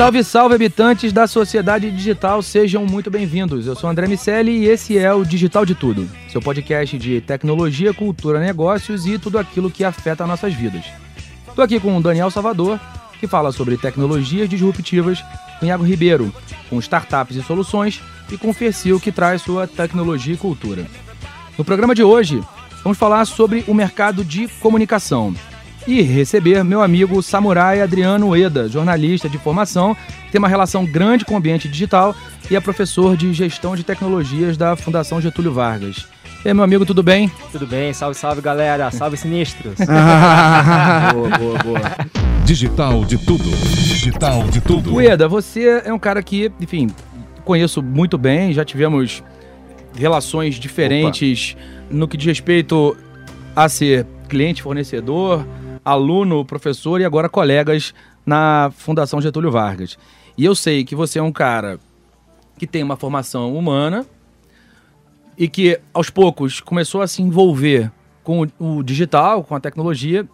Salve, salve, habitantes da sociedade digital, sejam muito bem-vindos. Eu sou André Miceli e esse é o Digital de Tudo, seu podcast de tecnologia, cultura, negócios e tudo aquilo que afeta nossas vidas. Estou aqui com o Daniel Salvador, que fala sobre tecnologias disruptivas, com Iago Ribeiro, com startups e soluções, e com o Fercil, que traz sua tecnologia e cultura. No programa de hoje, vamos falar sobre o mercado de comunicação e receber meu amigo Samurai Adriano Ueda, jornalista de formação, que tem uma relação grande com o ambiente digital e é professor de gestão de tecnologias da Fundação Getúlio Vargas. E aí, meu amigo, tudo bem? Tudo bem? Salve, salve, galera. Salve, sinistros. boa, boa, boa. Digital de tudo. Digital de tudo. Ueda, você é um cara que, enfim, conheço muito bem, já tivemos relações diferentes no que diz respeito a ser cliente, fornecedor, aluno, professor e agora colegas na Fundação Getúlio Vargas. E eu sei que você é um cara que tem uma formação humana e que aos poucos começou a se envolver com o, digital, com a tecnologia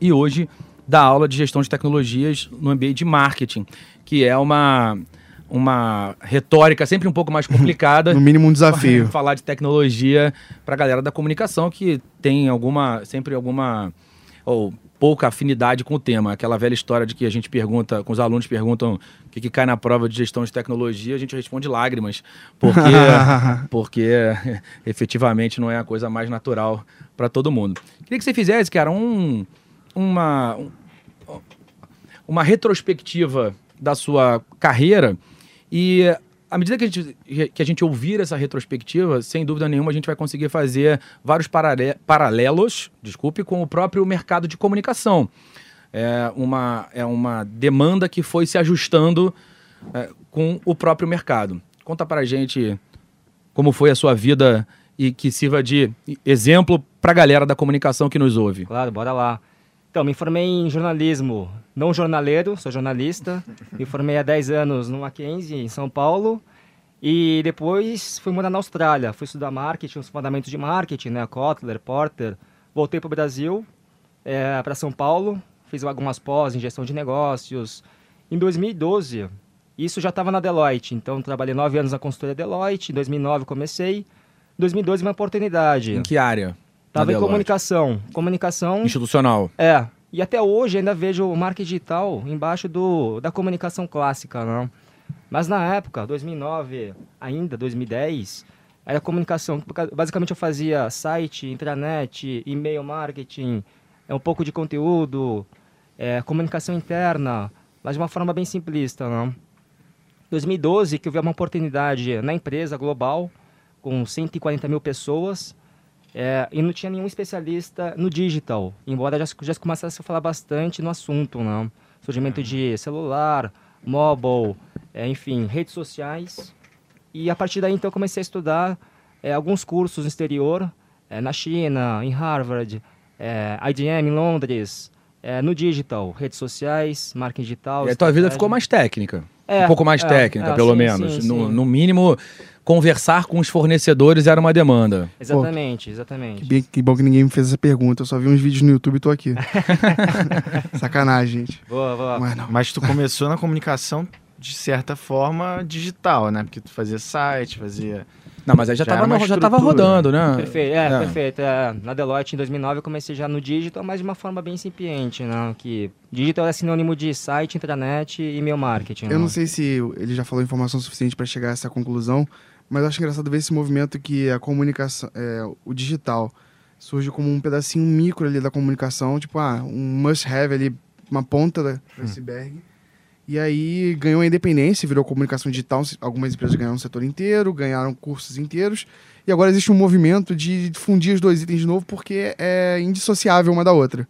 e hoje dá aula de gestão de tecnologias no ambiente de marketing, que é uma uma retórica sempre um pouco mais complicada. No mínimo um desafio. Falar de tecnologia para a galera da comunicação que tem alguma sempre alguma ou pouca afinidade com o tema. Aquela velha história de que a gente pergunta, com os alunos perguntam o que, que cai na prova de gestão de tecnologia, a gente responde lágrimas, porque, porque efetivamente não é a coisa mais natural para todo mundo. Queria que você fizesse, cara, um, uma, uma retrospectiva da sua carreira e à medida que a, gente, que a gente ouvir essa retrospectiva, sem dúvida nenhuma, a gente vai conseguir fazer vários parale paralelos, desculpe, com o próprio mercado de comunicação. É uma, é uma demanda que foi se ajustando é, com o próprio mercado. Conta para a gente como foi a sua vida e que sirva de exemplo para a galera da comunicação que nos ouve. Claro, bora lá. Então, me formei em jornalismo, não jornaleiro, sou jornalista. Me formei há 10 anos no Mackenzie, em São Paulo. E depois fui morar na Austrália. Fui estudar marketing, os fundamentos de marketing, né? Kotler, Porter. Voltei para o Brasil, é, para São Paulo. Fiz algumas pós em gestão de negócios. Em 2012, isso já estava na Deloitte. Então, trabalhei nove anos na consultoria Deloitte. Em 2009 comecei. Em 2012, uma oportunidade. Em que área? Tava em comunicação. Comunicação. Institucional. É. E até hoje ainda vejo o marketing digital embaixo do, da comunicação clássica, não? Mas na época, 2009, ainda 2010, era comunicação. Basicamente eu fazia site, intranet, e-mail marketing, é um pouco de conteúdo, é, comunicação interna, mas de uma forma bem simplista, não? 2012 que eu vi uma oportunidade na empresa global com 140 mil pessoas é, e não tinha nenhum especialista no digital, embora já, já começasse a falar bastante no assunto, não? Surgimento de celular, mobile, é, enfim, redes sociais. E a partir daí, então, comecei a estudar é, alguns cursos no exterior, é, na China, em Harvard, é, IBM em Londres, é, no digital, redes sociais, marketing digital. E a tua vida ficou mais técnica. É, um pouco mais é, técnica, é, pelo sim, menos. sim, no, sim. no mínimo, conversar com os fornecedores era uma demanda. Exatamente, exatamente. Que, bem- que bom que ninguém me fez essa pergunta. Eu só vi uns vídeos no YouTube e tô aqui. Sacanagem, gente. Boa, boa. Não é não. Mas tu começou na comunicação de certa forma digital, né? Porque tu fazia site, fazia. Não, mas aí já, Já tava, no- já tava rodando, né? Perfeito, é, É. perfeito. É, na Deloitte, em 2009, eu comecei já no digital, mas de uma forma bem incipiente, né? Que digital é sinônimo de site, intranet e e-mail marketing. Eu né? não sei se ele já falou informação suficiente para chegar a essa conclusão, mas eu acho engraçado ver esse movimento que a comunicação, é, o digital, surge como um pedacinho micro ali da comunicação, tipo, ah, um must-have ali, uma ponta do iceberg. E aí ganhou a independência, virou comunicação digital. Algumas empresas ganharam o setor inteiro, ganharam cursos inteiros. E agora existe um movimento de fundir os dois itens de novo porque é indissociável uma da outra.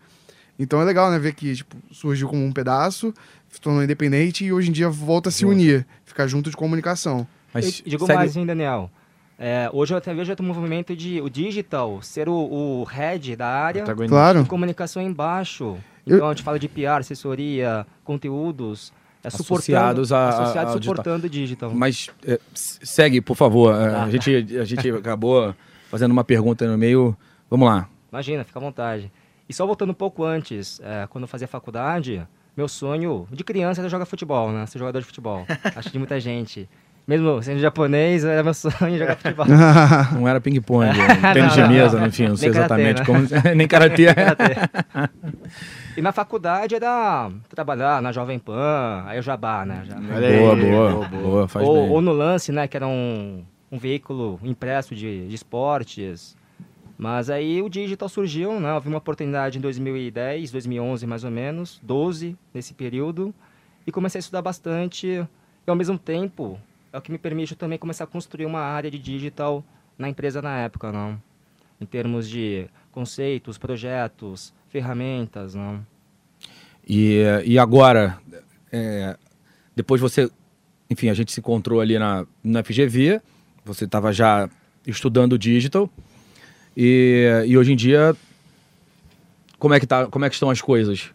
Então é legal, né, ver que tipo, surgiu como um pedaço, se tornou independente e hoje em dia volta a se unir, ficar junto de comunicação. Mas eu digo segue- mais, hein, Daniel. É, hoje eu até vejo outro movimento de o digital ser o, o head da área. Claro. comunicação embaixo. Eu- Então a gente fala de PR, assessoria, conteúdos, é Associados a- a- associados digital. suportando o digital. Mas é, segue, por favor. Tá. A, gente, a gente acabou fazendo uma pergunta no meio. Vamos lá. Imagina, fica à vontade. E só voltando um pouco antes, é, quando eu fazia faculdade, meu sonho de criança era jogar futebol, né? Ser jogador de futebol. Acho de muita gente. Mesmo sendo japonês, era meu sonho jogar futebol. Não era ping-pong, tênis de mesa, não. enfim, não sei Nem karatê, exatamente né? como. Nem karatê. E na faculdade era trabalhar na Jovem Pan, aí o Jabá, né? Já. Boa, boa, boa, boa. faz Ou, bem. ou no lance, né? Que era um, um veículo impresso de, de esportes. Mas aí o digital surgiu, né? Houve uma oportunidade em 2010, 2011 mais ou menos, 12 nesse período. E comecei a estudar bastante. E ao mesmo tempo, é o que me permite também começar a construir uma área de digital na empresa na época, não? Em termos de conceitos, projetos, ferramentas, não? E, e agora, é, depois você, enfim, a gente se encontrou ali na, na FGV, você estava já estudando digital, e, e hoje em dia, como é, que tá, como é que estão as coisas?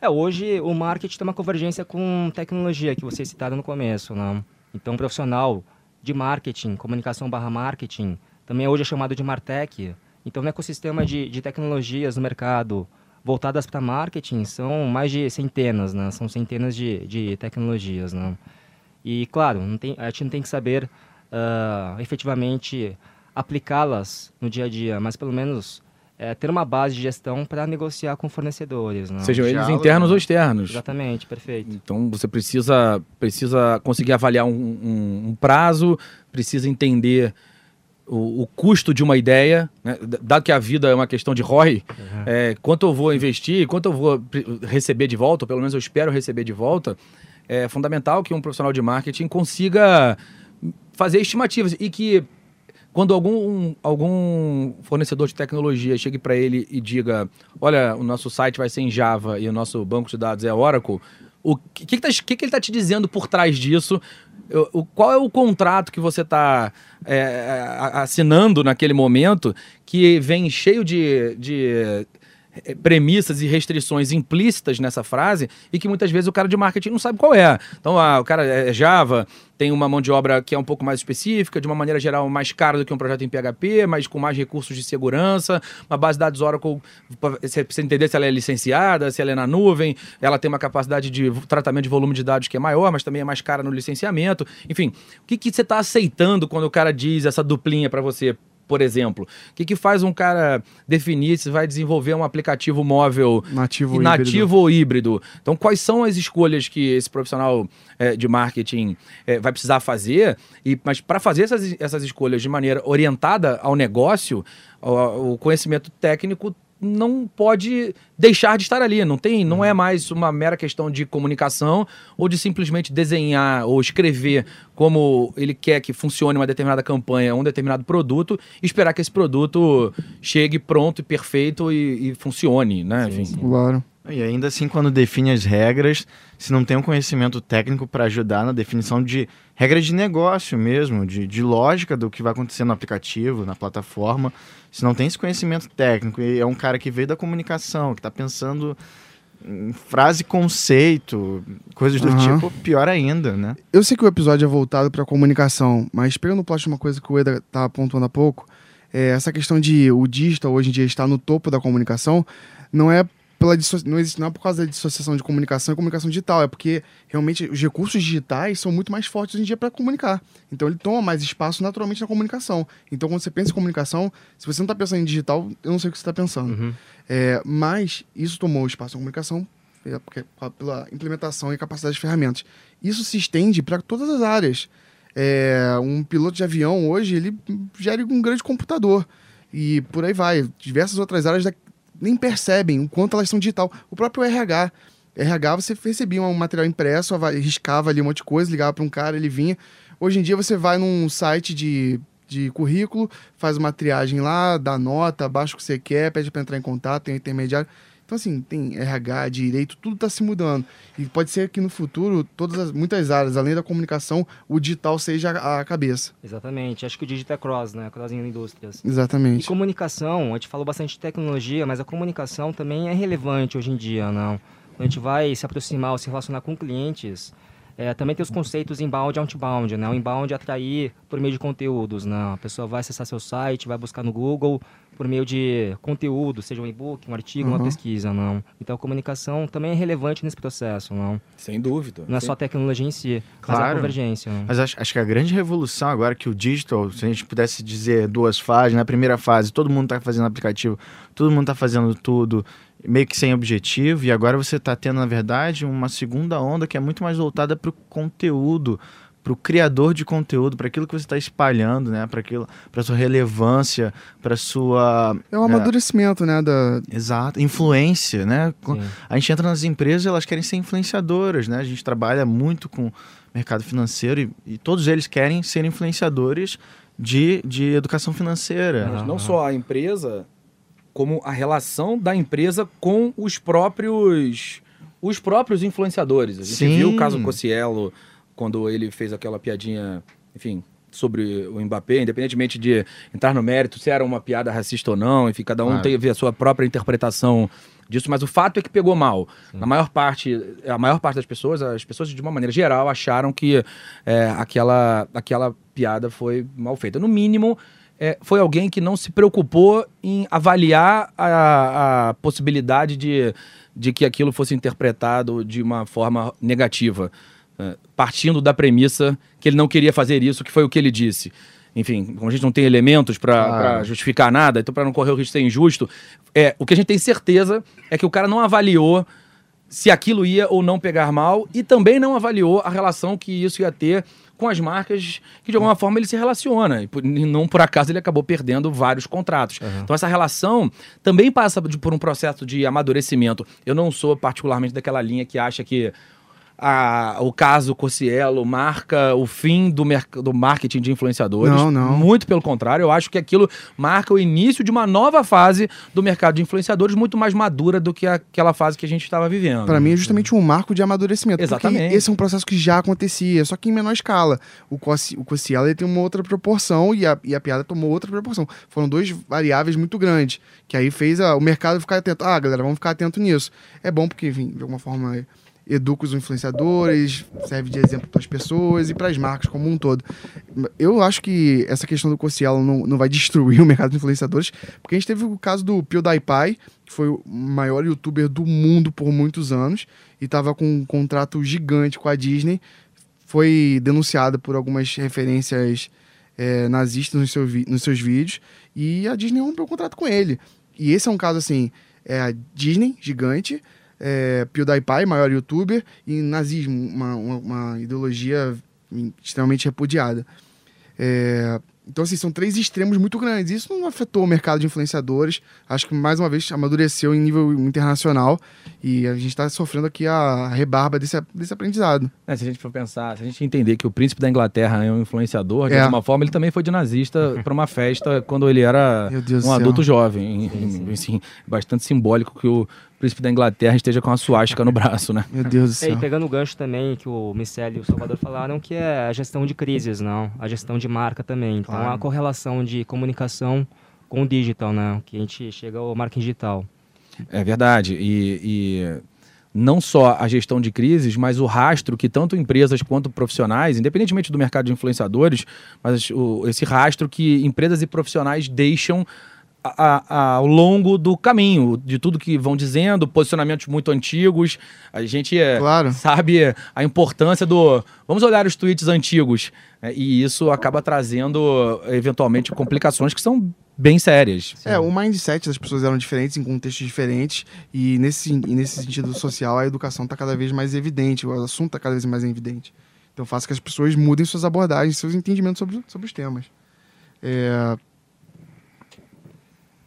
É, hoje o marketing tem uma convergência com tecnologia, que vocês citaram no começo, não? Então, um profissional de marketing, comunicação barra marketing, também hoje é chamado de Martech. Então, no ecossistema de, de tecnologias no mercado voltadas para marketing, são mais de centenas, né? São centenas de, de tecnologias, não? E, claro, tem, a gente não tem que saber ah, efetivamente aplicá-las no dia a dia, mas pelo menos eh, ter uma base de gestão para negociar com fornecedores, não? Sejam eles internos né? ou externos. Exatamente, perfeito. Então você precisa, precisa conseguir avaliar um, um- um prazo, precisa entender o, o custo de uma ideia, né? Dado que a vida é uma questão de ROI, é, quanto eu vou investir, quanto eu vou receber de volta, ou pelo menos eu espero receber de volta, é fundamental que um profissional de marketing consiga fazer estimativas e que quando algum, algum fornecedor de tecnologia chegue para ele e diga, olha, o nosso site vai ser em Java e o nosso banco de dados é Oracle, o que, que, tá- que que ele está te dizendo por trás disso? O, o- qual é o contrato que você está assinando naquele momento que vem cheio de, de premissas e restrições implícitas nessa frase e que muitas vezes o cara de marketing não sabe qual é. Então, ah, o cara é Java, tem uma mão de obra que é um pouco mais específica, de uma maneira geral mais cara do que um projeto em PHP, mas com mais recursos de segurança, uma base de dados Oracle, você precisa entender se ela é licenciada, se ela é na nuvem, ela tem uma capacidade de tratamento de volume de dados que é maior, mas também é mais cara no licenciamento. Enfim, o que, que você está aceitando quando o cara diz essa duplinha para você? Por exemplo, o que, que faz um cara definir se vai desenvolver um aplicativo móvel Nativo ou nativo híbrido. ou híbrido. Então, quais são as escolhas que esse profissional eh, de marketing eh, vai precisar fazer? E, mas para fazer essas, essas escolhas de maneira orientada ao negócio, o, o conhecimento técnico não pode deixar de estar ali. Não tem, não é mais uma mera questão de comunicação ou de simplesmente desenhar ou escrever como ele quer que funcione uma determinada campanha, um determinado produto, e esperar que esse produto chegue pronto e perfeito e, e funcione, né? Enfim. Claro. E ainda assim, quando define as regras, se não tem um conhecimento técnico para ajudar na definição de regras de negócio mesmo, de, de lógica do que vai acontecer no aplicativo, na plataforma, se não tem esse conhecimento técnico e é um cara que veio da comunicação, que está pensando em frase conceito, coisas do Aham. tipo, pior ainda, né? Eu sei que o episódio é voltado para comunicação, mas pegando o plot uma coisa que o Eda tá apontando há pouco, é essa questão de o digital hoje em dia estar no topo da comunicação, não é pela disso- não existe não é por causa da dissociação de comunicação e comunicação digital, é porque realmente os recursos digitais são muito mais fortes hoje em dia para comunicar. Então ele toma mais espaço naturalmente na comunicação. Então quando você pensa em comunicação, se você não está pensando em digital, eu não sei o que você está pensando. Uhum. É, mas isso tomou espaço na comunicação pela, porque- pela implementação e capacidade de ferramentas. Isso se estende para todas as áreas. É, um piloto de avião hoje ele gera um grande computador e por aí vai. Diversas outras áreas da- nem percebem o quanto elas são digital. O próprio RH. RH você recebia um material impresso, ava- riscava ali um monte de coisa, ligava para um cara, ele vinha. Hoje em dia você vai num site de, de currículo, faz uma triagem lá, dá nota, baixa o que você quer, pede para entrar em contato, tem um intermediário. Então, assim, tem RH, direito, tudo está se mudando. E pode ser que no futuro, todas as, muitas áreas, além da comunicação, o digital seja a, a cabeça. Exatamente. Acho que o digital é cross, né? Cross em indústrias. E Exatamente. comunicação, a gente falou bastante de tecnologia, mas a comunicação também é relevante hoje em dia, não? Quando a gente vai se aproximar ou se relacionar com clientes, é, também tem os conceitos inbound e outbound, né? O inbound é atrair por meio de conteúdos, né? A pessoa vai acessar seu site, vai buscar no Google por meio de conteúdo, seja um e-book, um artigo, uma Uhum. pesquisa, não? Então a comunicação também é relevante nesse processo, não? Sem dúvida. Não é Sim. só a tecnologia em si, mas a Claro. convergência. não? Mas acho, acho que a grande revolução agora que o digital, se a gente pudesse dizer duas fases, na primeira fase todo mundo está fazendo aplicativo, todo mundo está fazendo tudo meio que sem objetivo, e agora você está tendo, na verdade, uma segunda onda que é muito mais voltada para o conteúdo, para o criador de conteúdo, para aquilo que você está espalhando, né? Para aquilo, para sua relevância, para sua É um amadurecimento, né? Da, exato influência, né? Sim. A gente entra nas empresas, elas querem ser influenciadoras, né? A gente trabalha muito com mercado financeiro e, e todos eles querem ser influenciadores de, de educação financeira. Mas não só a empresa, como a relação da empresa com os próprios os próprios influenciadores. A gente Sim. viu o caso Cossiello, quando ele fez aquela piadinha, enfim, sobre o Mbappé, independentemente de entrar no mérito, se era uma piada racista ou não, enfim, cada um Claro. teve a sua própria interpretação disso, mas o fato é que pegou mal. Na maior parte, a maior parte das pessoas, as pessoas de uma maneira geral acharam que é, aquela, aquela piada foi mal feita. No mínimo, é, foi alguém que não se preocupou em avaliar a, a possibilidade de, de que aquilo fosse interpretado de uma forma negativa, é, partindo da premissa que ele não queria fazer isso, que foi o que ele disse. Enfim, como a gente não tem elementos para Claro. justificar nada, então para não correr o risco de ser injusto, é, o que a gente tem certeza é que o cara não avaliou se aquilo ia ou não pegar mal e também não avaliou a relação que isso ia ter com as marcas que de alguma forma ele se relaciona. E, por- e não por acaso ele acabou perdendo vários contratos. Então essa relação também passa de- por um processo de amadurecimento. Eu não sou particularmente daquela linha que acha que a- o caso Cossiello marca o fim do, do marketing de influenciadores. Não, não. Muito pelo contrário, eu acho que aquilo marca o início de uma nova fase do mercado de influenciadores muito mais madura do que aquela fase que a gente estava vivendo. Para mim é justamente um marco de amadurecimento. Exatamente. Porque esse é um processo que já acontecia, só que em menor escala. O Cossi- o Cossiela ele tem uma outra proporção e a, e a piada tomou outra proporção. Foram dois variáveis muito grandes, que aí fez a- o mercado ficar atento. Ah, galera, vamos ficar atento nisso. É bom porque, enfim, de alguma forma educa os influenciadores, serve de exemplo para as pessoas e para as marcas como um todo. Eu acho que essa questão do Cossielo não, não vai destruir o mercado de influenciadores, porque a gente teve o caso do PewDiePie, que foi o maior youtuber do mundo por muitos anos e estava com um contrato gigante com a Disney. Foi denunciado por algumas referências eh, nazistas nos, seu nos seus vídeos e a Disney rompeu o contrato com ele. E esse é um caso assim: é a Disney, gigante, é, PewDiePie, maior youtuber, e nazismo, uma, uma, uma ideologia extremamente repudiada. É, então, assim, são três extremos muito grandes. Isso não afetou o mercado de influenciadores. Acho que, mais uma vez, amadureceu em nível internacional. E a gente está sofrendo aqui a rebarba desse, desse aprendizado. É, se a gente for pensar, se a gente entender que o príncipe da Inglaterra é um influenciador, de É. alguma forma, ele também foi de nazista para uma festa quando ele era um adulto jovem. E, Assim, bastante simbólico que o príncipe da Inglaterra esteja com a suástica no braço, né? Meu Deus do É, céu. e pegando o gancho também que o Michele e o Salvador falaram, que é a gestão de crises, não? A gestão de marca também. Então, Claro. a correlação de comunicação com o digital, né? Que a gente chega ao marketing digital. É verdade. E, e não só a gestão de crises, mas o rastro que tanto empresas quanto profissionais, independentemente do mercado de influenciadores, mas o- esse rastro que empresas e profissionais deixam a- a- ao longo do caminho, de tudo que vão dizendo, posicionamentos muito antigos. A gente é, Claro. sabe a importância do. Vamos olhar os tweets antigos. né, e isso acaba trazendo, eventualmente, complicações que são bem sérias. É, o mindset das pessoas eram diferentes, em contextos diferentes, e nesse, e nesse sentido social, a educação está cada vez mais evidente, o assunto está cada vez mais evidente. Então faça que as pessoas mudem suas abordagens, seus entendimentos sobre, sobre os temas. É,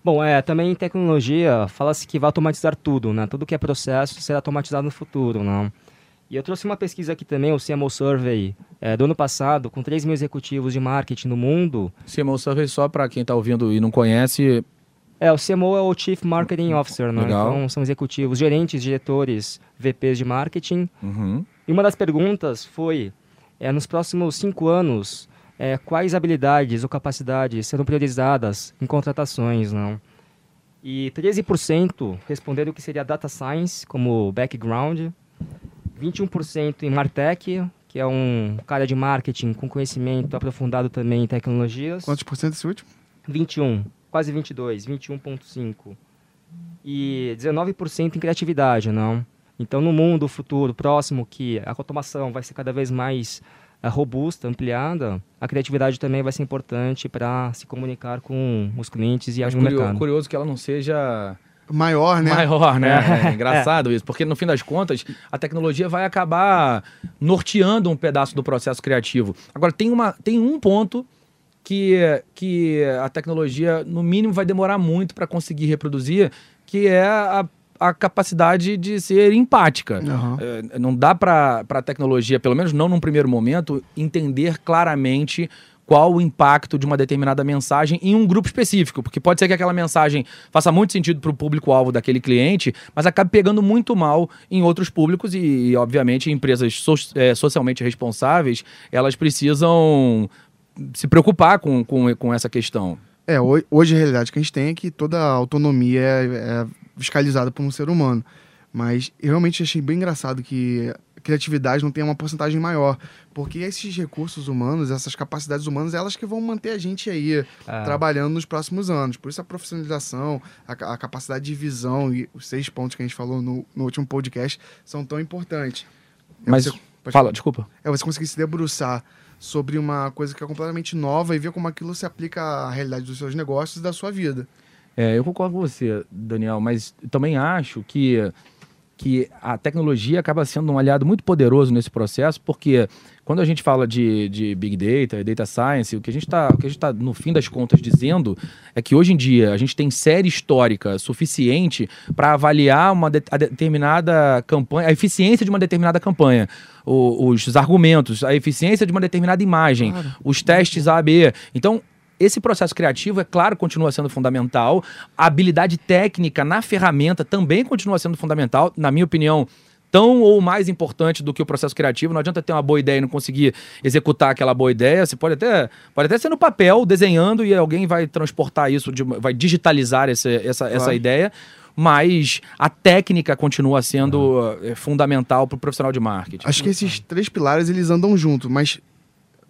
Bom, é, também em tecnologia fala-se que vai automatizar tudo, né? Tudo que é processo será automatizado no futuro, não? E eu trouxe uma pesquisa aqui também, o CMO Survey, é, do ano passado, com 3 mil executivos de marketing no mundo. CMO Survey, só para quem está ouvindo e não conhece, É, o CMO é o Chief Marketing Officer, né? Legal. Então, são executivos, gerentes, diretores, VPs de marketing. uhum, E uma das perguntas foi, é, nos próximos cinco anos, é, quais habilidades ou capacidades serão priorizadas em contratações, não? E 13% responderam que seria Data Science como background, 21% em Martech, que é um cara de marketing com conhecimento aprofundado também em tecnologias. quantos por cento esse último? 21, quase 22, 21.5. E 19% em criatividade, não? Então, no mundo futuro próximo, que a automação vai ser cada vez mais robusta, ampliada, a criatividade também vai ser importante para se comunicar com os clientes e mas curio- mercado. curioso que ela não seja Maior, né? maior, né? É engraçado isso, porque no fim das contas, a tecnologia vai acabar norteando um pedaço do processo criativo. Agora, tem, uma, tem um ponto que, que a tecnologia, no mínimo, vai demorar muito para conseguir reproduzir, que é a, a capacidade de ser empática. Aham. É, não dá para a tecnologia, pelo menos não num primeiro momento, entender claramente qual o impacto de uma determinada mensagem em um grupo específico, porque pode ser que aquela mensagem faça muito sentido para o público-alvo daquele cliente, mas acabe pegando muito mal em outros públicos e, e, obviamente, empresas so- é, socialmente responsáveis, elas precisam se preocupar com, com, com essa questão. É, ho- hoje a realidade que a gente tem é que toda a autonomia é, é fiscalizada por um ser humano. Mas eu realmente achei bem engraçado que a criatividade não tem uma porcentagem maior. Porque esses recursos humanos, essas capacidades humanas, elas que vão manter a gente aí Ah. trabalhando nos próximos anos. Por isso a profissionalização, a, a capacidade de visão e os seis pontos que a gente falou no, no último podcast são tão importantes. É Mas, você- fala, desculpa. é você conseguir se debruçar sobre uma coisa que é completamente nova e ver como aquilo se aplica à realidade dos seus negócios e da sua vida. É, eu concordo com você, Daniel, mas também acho que, que a tecnologia acaba sendo um aliado muito poderoso nesse processo, porque quando a gente fala de, de Big Data e Data Science, o que a gente está, tá, no fim das contas, dizendo é que hoje em dia a gente tem série histórica suficiente para avaliar uma de- a determinada campanha, a eficiência de uma determinada campanha. O- os argumentos, a eficiência de uma determinada imagem, os testes A, B. Então, esse processo criativo, é claro, continua sendo fundamental. A habilidade técnica na ferramenta também continua sendo fundamental, na minha opinião, tão ou mais importante do que o processo criativo. Não adianta ter uma boa ideia e não conseguir executar aquela boa ideia. Você pode até, pode até ser no papel, desenhando, e alguém vai transportar isso, de vai digitalizar essa, essa Claro. ideia. Mas a técnica continua sendo eh, fundamental para o profissional de marketing. Acho que esses três pilares eles andam junto, mas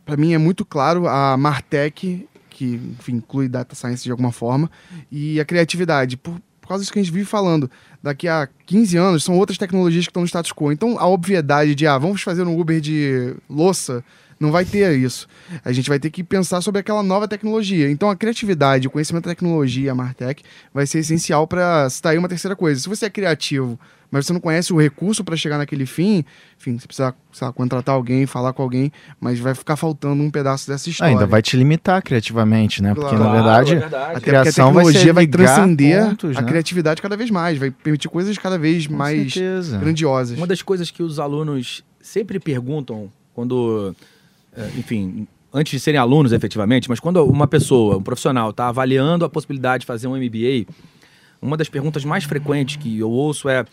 para mim é muito claro a Martech, que enfim, inclui data science de alguma forma, e a criatividade. Por, por causa disso que a gente vive falando, daqui a 15 anos são outras tecnologias que estão no status quo. Então a obviedade de, ah, vamos fazer um Uber de louça, não vai ter isso. A gente vai ter que pensar sobre aquela nova tecnologia. Então a criatividade, o conhecimento da tecnologia, a Martech, vai ser essencial para citar uma terceira coisa. Se você é criativo, mas você não conhece o recurso para chegar naquele fim, enfim, você precisa sei lá, contratar alguém, falar com alguém, mas vai ficar faltando um pedaço dessa Ah, história. ainda vai te limitar criativamente, né? Porque, Claro, na verdade, é verdade. Porque a criação vai ser tecnologia vai, ligar transcender pontos, a né? criatividade cada vez mais, vai permitir coisas cada vez com mais certeza. grandiosas. Uma das coisas que os alunos sempre perguntam quando, enfim, antes de serem alunos efetivamente, mas quando uma pessoa, um profissional, está avaliando a possibilidade de fazer um MBA, uma das perguntas mais frequentes que eu ouço é: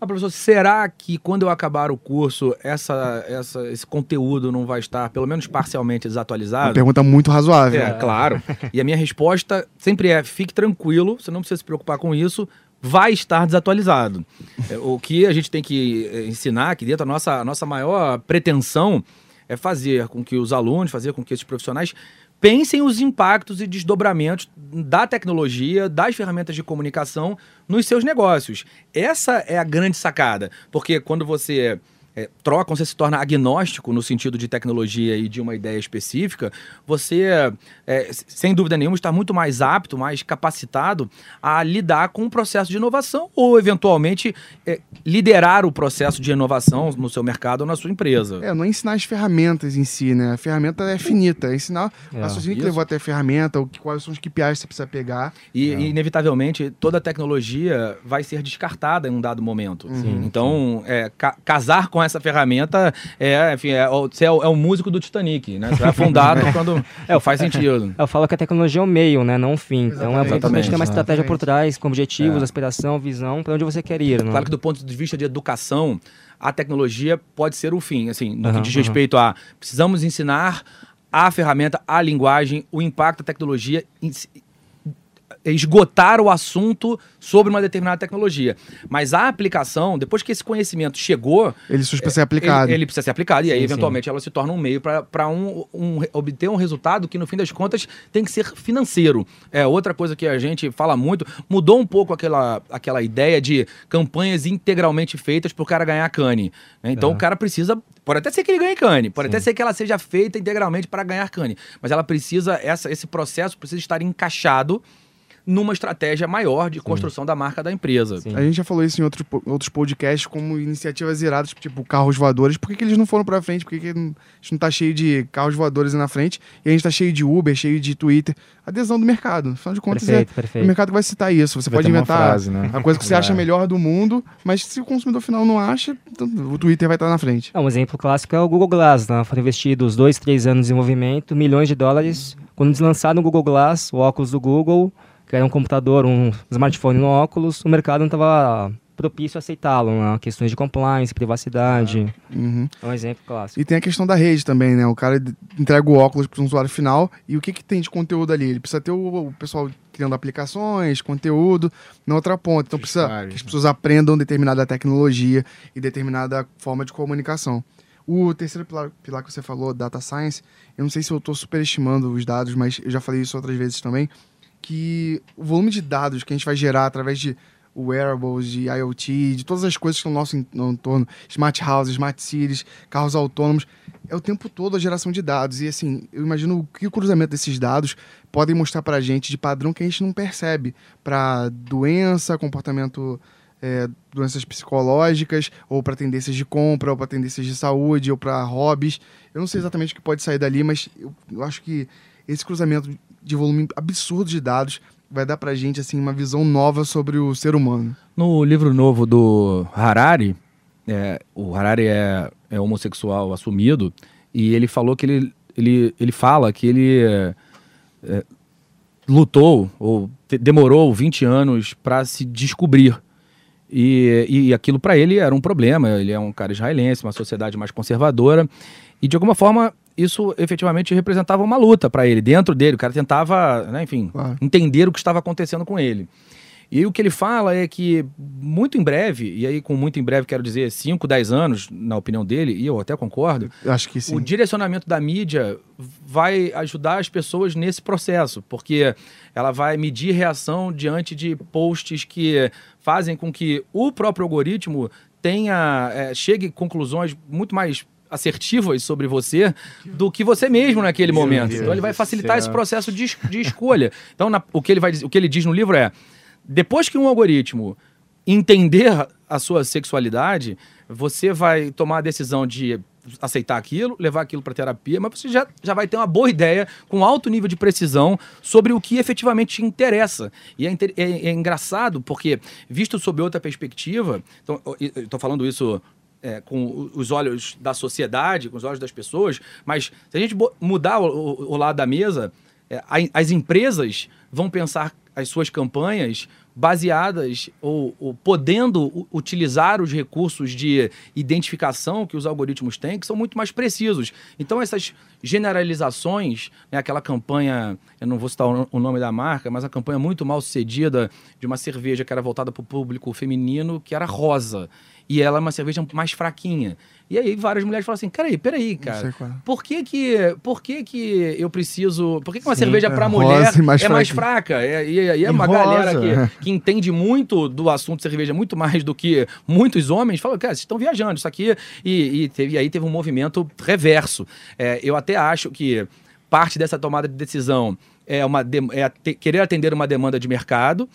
ah, professor, será que quando eu acabar o curso, essa, essa, esse conteúdo não vai estar, pelo menos parcialmente, Uma desatualizado? pergunta muito razoável. É, claro. E a minha resposta sempre é: fique tranquilo, você não precisa se preocupar com isso, vai estar desatualizado. É, O que a gente tem que eh, ensinar aqui dentro, a nossa, a nossa maior pretensão é fazer com que os alunos, fazer com que esses profissionais pensem os impactos e desdobramentos da tecnologia, das ferramentas de comunicação nos seus negócios. Essa é a grande sacada, porque quando você é, troca, quando você se torna agnóstico no sentido de tecnologia e de uma ideia específica, você, é, sem dúvida nenhuma, está muito mais apto, mais capacitado a lidar com o processo de inovação ou, eventualmente, é, liderar o processo de inovação no seu mercado ou na sua empresa. É, não é ensinar as ferramentas em si, né? A ferramenta é finita. É ensinar É, a raciocínio que levou até a ferramenta, o que, quais são os KPIs que você precisa pegar. E, e, inevitavelmente, toda tecnologia vai ser descartada em um dado momento. então, é, ca- casar com essa ferramenta é, enfim, é, o- você é, o, é o músico do Titanic, né? Você vai afundado quando é, faz sentido. Eu falo que a tecnologia é o meio, né? Não o fim. Então é importante ter uma Exatamente. estratégia por trás, com objetivos, É. aspiração, visão, para onde você quer ir. Né? Claro que do ponto de vista de educação, a tecnologia pode ser o fim, assim, no que Aham, diz aham. respeito a precisamos ensinar a ferramenta, a linguagem, o impacto da tecnologia, esgotar o assunto sobre uma determinada tecnologia. Mas a aplicação, depois que esse conhecimento chegou, Ele precisa ser aplicado. ele, ele precisa ser aplicado e aí, Sim, eventualmente, ela se torna um meio para um, um- obter um resultado que, no fim das contas, tem que ser financeiro. É outra coisa que a gente fala muito. Mudou um pouco aquela, aquela ideia de campanhas integralmente feitas para o cara ganhar cane. né? Então, o cara precisa. Pode até ser que ele ganhe cane, pode até ser que ela seja feita integralmente para ganhar cane. Mas ela precisa, essa, esse processo precisa estar encaixado numa estratégia maior de construção da marca da empresa. Sim. A gente já falou isso em outros, outros podcasts como iniciativas iradas, tipo carros voadores. Por que, que eles não foram pra frente? Por que, que não- a gente não tá cheio de carros voadores na frente? E a gente tá cheio de Uber, cheio de Twitter. Adesão do mercado. Afinal de contas, Perfeito, é perfeito. o mercado vai citar isso. Você Vai pode inventar frase, né? a coisa que você acha Vai. melhor do mundo, mas se o consumidor final não acha, então o Twitter vai estar na frente. É, um exemplo clássico é o Google Glass. Né? Foram investidos dois, três anos em desenvolvimento, milhões de dólares. Quando eles lançaram o Google Glass, o óculos do Google, que era um computador, um smartphone no óculos, o mercado não estava propício a aceitá-lo. Né? Questões de compliance, privacidade. Uhum. É um exemplo clássico. E tem a questão da rede também, né? O cara entrega o óculos para um usuário final e o que, que tem de conteúdo ali? Ele precisa ter o, o pessoal criando aplicações, conteúdo, na outra ponta. Então precisa que as pessoas aprendam determinada tecnologia e determinada forma de comunicação. O terceiro pilar, pilar que você falou, Data Science, eu não sei se eu estou superestimando os dados, mas eu já falei isso outras vezes também, que o volume de dados que a gente vai gerar através de wearables, de IoT, de todas as coisas que estão no nosso en- no entorno, smart houses, smart cities, carros autônomos, é o tempo todo a geração de dados. E assim, eu imagino que o cruzamento desses dados podem mostrar para a gente de padrão que a gente não percebe para doença, comportamento, é, doenças psicológicas, ou para tendências de compra, ou para tendências de saúde, ou para hobbies. Eu não sei exatamente o que pode sair dali, mas eu, eu acho que esse cruzamento de volume absurdo de dados vai dar pra gente assim uma visão nova sobre o ser humano. No livro novo do Harari, é, o Harari é, é homossexual assumido, e ele falou que ele, ele, ele fala que ele é, lutou ou demorou 20 anos para se descobrir. E, e aquilo para ele era um problema. Ele é um cara israelense, uma sociedade mais conservadora. E de alguma forma, isso efetivamente representava uma luta para ele, dentro dele. O cara tentava, né, enfim, Claro. entender o que estava acontecendo com ele. E o que ele fala é que muito em breve, e aí com muito em breve quero dizer 5, 10 anos, na opinião dele, e eu até concordo, Eu acho que sim. o direcionamento da mídia vai ajudar as pessoas nesse processo, porque ela vai medir reação diante de posts que fazem com que o próprio algoritmo tenha eh, chegue a conclusões muito mais assertivas sobre você do que você mesmo naquele Meu momento. Deus então ele vai facilitar esse processo de, de escolha. Então na- o que ele vai o que ele diz no livro é depois que um algoritmo entender a sua sexualidade, você vai tomar a decisão de aceitar aquilo, levar aquilo para terapia, mas você já, já vai ter uma boa ideia, com alto nível de precisão, sobre o que efetivamente te interessa. E é, é- é engraçado, porque, visto sob outra perspectiva, então, estou falando isso é, com os olhos da sociedade, com os olhos das pessoas, mas se a gente mudar o, o- o lado da mesa, é, as empresas vão pensar as suas campanhas baseadas ou, ou podendo utilizar os recursos de identificação que os algoritmos têm, que são muito mais precisos. Então, essas generalizações, né, aquela campanha, eu não vou citar o nome da marca, mas a campanha muito mal sucedida de uma cerveja que era voltada para o público feminino, que era rosa. E ela é uma cerveja mais fraquinha. E aí várias mulheres falam assim, peraí, peraí, cara. sei qual é. Por que que, por que que eu preciso... Por que que uma Sim, cerveja é para mulher e mais é mais fraca? É, e aí é E uma rosa. galera que, que entende muito do assunto cerveja, muito mais do que muitos homens, fala, cara, vocês estão viajando isso aqui. E, e, teve, e aí teve um movimento reverso. É, eu até acho que parte dessa tomada de decisão é, uma, de- é querer atender uma demanda de mercado.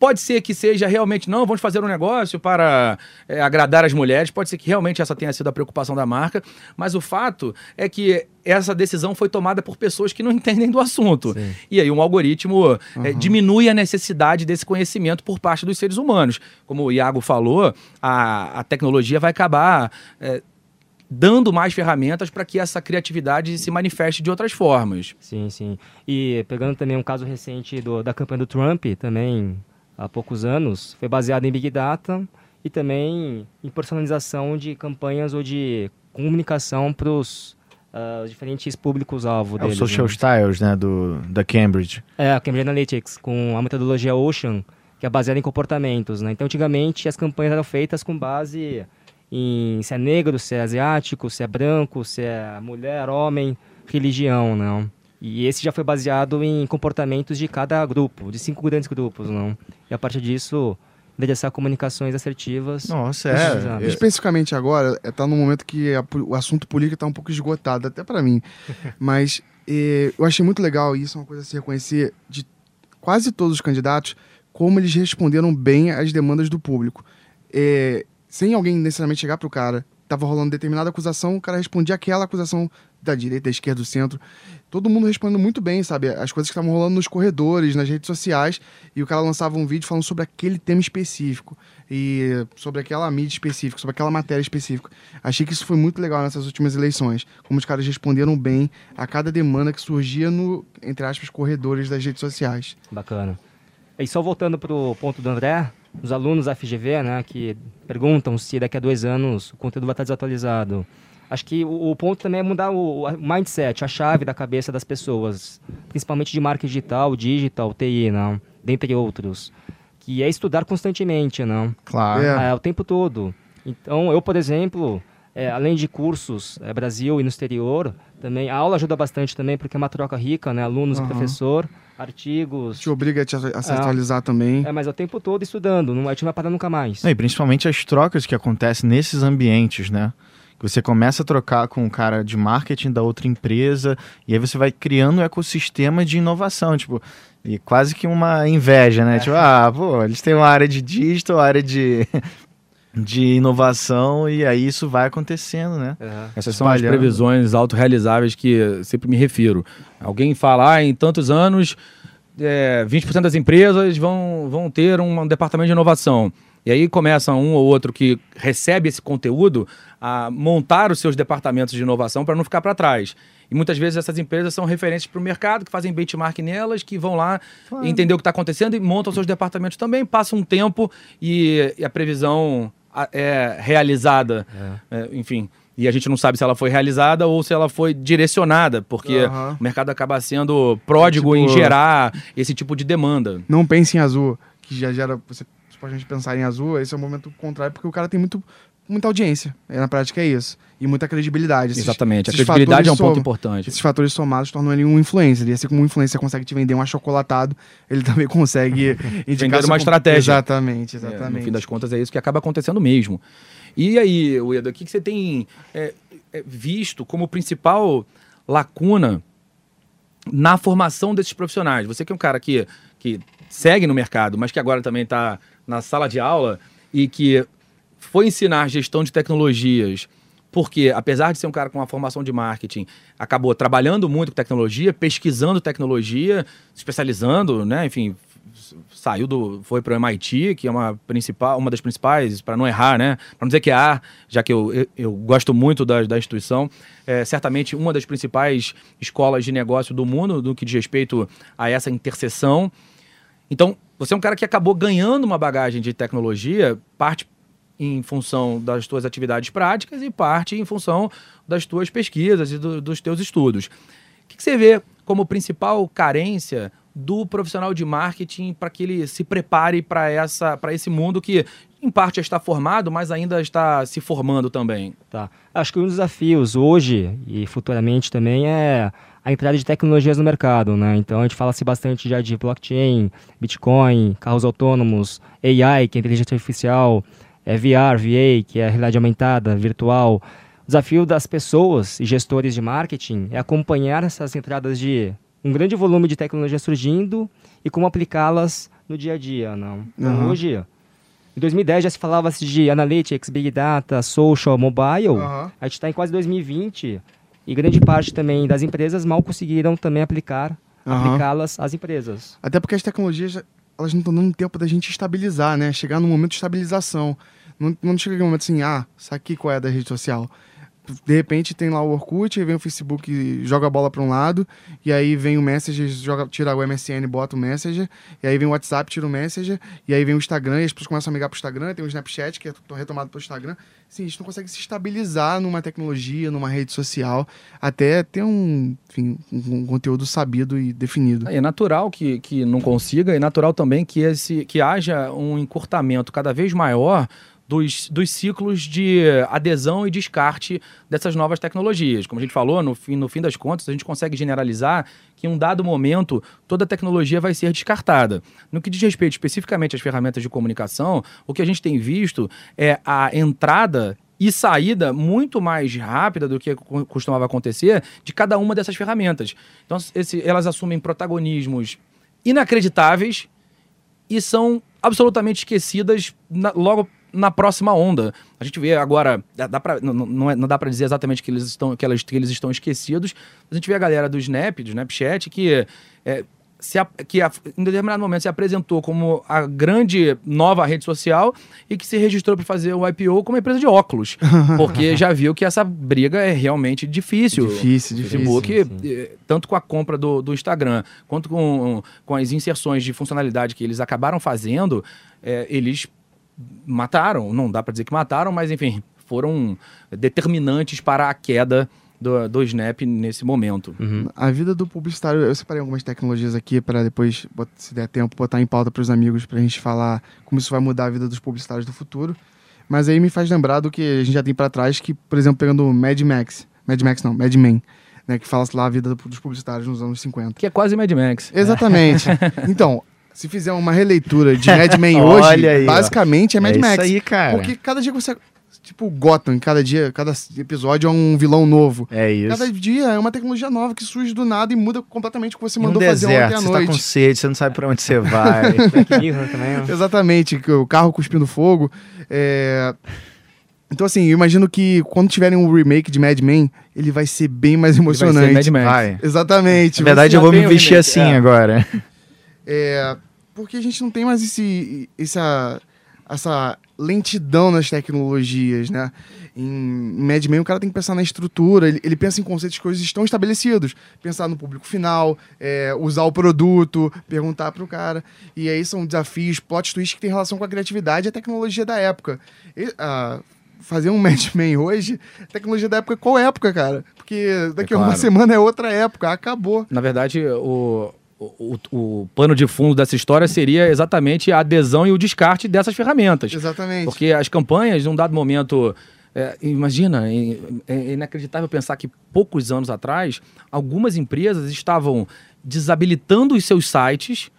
Pode ser que seja realmente, não, vamos fazer um negócio para é, agradar as mulheres. Pode ser que realmente essa tenha sido a preocupação da marca. Mas o fato é que essa decisão foi tomada por pessoas que não entendem do assunto. E aí um algoritmo é, diminui a necessidade desse conhecimento por parte dos seres humanos. Como o Iago falou, a, a tecnologia vai acabar é, dando mais ferramentas para que essa criatividade se manifeste de outras formas. Sim, sim. E pegando também um caso recente do- da campanha do Trump, também há poucos anos, foi baseado em Big Data e também em personalização de campanhas ou de comunicação para os diferentes públicos-alvo É o deles. Social né? Styles, né, do, da Cambridge. É, a Cambridge Analytics, com a metodologia Ocean, que é baseada em comportamentos. Né? Então, antigamente, as campanhas eram feitas com base em se é negro, se é asiático, se é branco, se é mulher, homem, religião, não. E esse já foi baseado em comportamentos de cada grupo, de cinco grandes grupos, não. E a partir disso, endereçar comunicações assertivas. Nossa, é. Especificamente agora, está num momento que a o assunto político está um pouco esgotado, até para mim. Mas eh, eu achei muito legal, e isso é uma coisa a se reconhecer, de quase todos os candidatos, como eles responderam bem às demandas do público. Eh, sem alguém necessariamente chegar pro cara, tava rolando determinada acusação, o cara respondia aquela acusação da direita, da esquerda, do centro. Todo mundo respondendo muito bem, sabe? As coisas que estavam rolando nos corredores, nas redes sociais, e o cara lançava um vídeo falando sobre aquele tema específico e sobre aquela mídia específica, sobre aquela matéria específica. Achei que isso foi muito legal nessas últimas eleições, como os caras responderam bem a cada demanda que surgia no, entre aspas, corredores das redes sociais. Bacana. E só voltando para o ponto do André, os alunos da FGV, né, que perguntam se daqui a dois anos o conteúdo vai estar desatualizado. Acho que o, o ponto também é mudar o, o mindset, a chave da cabeça das pessoas, principalmente de marketing digital, digital, TI, não, dentre outros, que é estudar constantemente, não. Claro. É. É, o tempo todo. Então, eu, por exemplo, é, além de cursos é, Brasil e no exterior, também a aula ajuda bastante também, porque é uma troca rica, né? Alunos e Aham. professor, artigos. Te obriga a, te, a se Ah. atualizar também. É, mas é o tempo todo estudando, não, a gente não vai parar nunca mais. E principalmente as trocas que acontecem nesses ambientes, né? Você começa a trocar com o cara de marketing da outra empresa, e aí você vai criando um ecossistema de inovação, tipo, e quase que uma inveja, né? Tipo, ah, pô, eles têm uma área de digital, uma área de, de inovação, e aí isso vai acontecendo, né? Aham. Essas são as previsões autorrealizáveis que eu sempre me refiro. Alguém fala, ah, em tantos anos, é, 20% das empresas vão, vão ter um, departamento de inovação. E aí começa um ou outro que recebe esse conteúdo a montar os seus departamentos de inovação para não ficar para trás. E muitas vezes essas empresas são referências para o mercado, que fazem benchmark nelas, que vão lá entender o que está acontecendo e montam seus departamentos também. Passa um tempo e, e a previsão é realizada. É, enfim. E a gente não sabe se ela foi realizada ou se ela foi direcionada, porque Aham. o mercado acaba sendo pródigo Tipo- em gerar esse tipo de demanda. Não pense em azul, que já gera. Você supostamente pensar em azul, esse é o momento contrário, porque o cara tem muito, muita audiência. É, na prática é isso. E muita credibilidade. Esses- Exatamente. A esses credibilidade é um ponto importante. Esses fatores somados tornam ele um influencer. E assim como um influencer consegue te vender um achocolatado, ele também consegue indicar uma estratégia. Exatamente, É, exatamente. no fim das contas, é isso que acaba acontecendo mesmo. E aí, Ueda, o que, que você tem é, é, visto como principal lacuna na formação desses profissionais? Você que é um cara que, que segue no mercado, mas que agora também está na sala de aula e que foi ensinar gestão de tecnologias, porque apesar de ser um cara com uma formação de marketing, acabou trabalhando muito com tecnologia, pesquisando tecnologia, se especializando, né? Enfim, saiu do. foi para o MIT, que é uma, principal, uma das principais, para não errar, né? Para não dizer que é A, já que eu, eu, eu gosto muito da, da instituição, é certamente uma das principais escolas de negócio do mundo, no que diz respeito a essa interseção. Então, você é um cara que acabou ganhando uma bagagem de tecnologia, parte em função das tuas atividades práticas e parte em função das tuas pesquisas e do- dos teus estudos. O que, que você vê como principal carência do profissional de marketing para que ele se prepare para essa para esse mundo que em parte já está formado, mas ainda está se formando também? Tá. Acho que um dos desafios hoje e futuramente também é a entrada de tecnologias no mercado, né? Então a gente fala-se bastante já de blockchain, Bitcoin, carros autônomos, AI, que é inteligência artificial, é VR, VA, que é realidade aumentada, virtual. O desafio das pessoas e gestores de marketing é acompanhar essas entradas de um grande volume de tecnologia surgindo e como aplicá-las no dia a dia, não? Então, Aham. hoje, em 2010 já se falava de analytics, big data, social, mobile. Aham. A gente está em quase 2020 e grande parte também das empresas mal conseguiram também aplicar, Aham. aplicá-las às empresas. Até porque as tecnologias, elas não estão dando tempo da gente estabilizar, né? Chegar no momento de estabilização. Não, não chega aquele momento assim, ah, saquei qual é da rede social. De repente tem lá o Orkut, vem o Facebook joga a bola para um lado, e aí vem o Messenger, joga, tira o MSN, bota o Messenger, e aí vem o WhatsApp, tira o Messenger, e aí vem o Instagram, e as pessoas começam a migrar pro Instagram, tem o Snapchat, que é retomado pelo Instagram. Sim, a gente não consegue se estabilizar numa tecnologia, numa rede social, até ter um, enfim, um, conteúdo sabido e definido. É natural que, que não consiga, e natural também que, esse, que haja um encurtamento cada vez maior dos, dos ciclos de adesão e descarte dessas novas tecnologias. Como a gente falou, no fim, no fim das contas, a gente consegue generalizar que em um dado momento toda tecnologia vai ser descartada. No que diz respeito especificamente às ferramentas de comunicação, o que a gente tem visto é a entrada e saída muito mais rápida do que co- costumava acontecer de cada uma dessas ferramentas. Então, esse- elas assumem protagonismos inacreditáveis e são absolutamente esquecidas na- logo na próxima onda. A gente vê agora, dá, pra, não, não, é- não dá para dizer exatamente que eles, estão, que, elas, que eles estão esquecidos, mas a gente vê a galera do Snap, do Snapchat, que, é, se, a- que a- em determinado momento se apresentou como a grande nova rede social e que se registrou para fazer o IPO como empresa de óculos, porque já viu que essa briga é realmente difícil. Difícil, difícil. Facebook, sim. eh, tanto com a compra do, do Instagram, quanto com, com as inserções de funcionalidade que eles acabaram fazendo, eh, eles mataram, não dá para dizer que mataram, mas enfim, foram determinantes para a queda do, do Snap nesse momento. A vida do publicitário, eu separei algumas tecnologias aqui para depois, se der tempo, botar em pauta para os amigos para a gente falar como isso vai mudar a vida dos publicitários do futuro. Mas aí me faz lembrar do que a gente já tem para trás, que, por exemplo, pegando o Mad Max, Mad Max não, Mad Men, né, que fala lá a vida do- dos publicitários nos anos 50. Que é quase Mad Max. Exatamente. então, se fizer uma releitura de Mad Men hoje, aí, ó. basicamente é Mad é Max. isso aí, cara. Porque cada dia que você. Tipo, Gotham, cada dia, cada episódio é um vilão novo. É isso. Cada dia é uma tecnologia nova que surge do nada e muda completamente o que você Em um mandou fazer deserto, ontem à você tá noite. com sede, você não sabe pra onde você vai. Black Mirror também. ó. Exatamente, que o carro cuspindo fogo. é, Então, assim, eu imagino que quando tiverem um remake de Mad Men, ele vai ser bem mais Ele vai ser emocionante. Mad Max. vai. Exatamente. Na verdade, eu vou me vestir remake, assim é. agora. É, porque a gente não tem mais esse, essa, essa lentidão nas tecnologias, né? Em Mad Men, o cara tem que pensar na estrutura, ele, ele pensa em conceitos que hoje estão estabelecidos. Pensar no público final, é, usar o produto, perguntar pro cara. E aí são desafios, plot twists que tem relação com a criatividade e a tecnologia da época. E, ah, fazer um Mad Men hoje, tecnologia da época, qual época, cara? Porque daqui a uma claro. semana é outra época, acabou. Na verdade, o, o, o pano de fundo dessa história seria exatamente a adesão e o descarte dessas ferramentas. Exatamente. Porque as campanhas, num dado momento. é, imagina, é, é inacreditável pensar que poucos anos atrás, algumas empresas estavam desabilitando os seus sites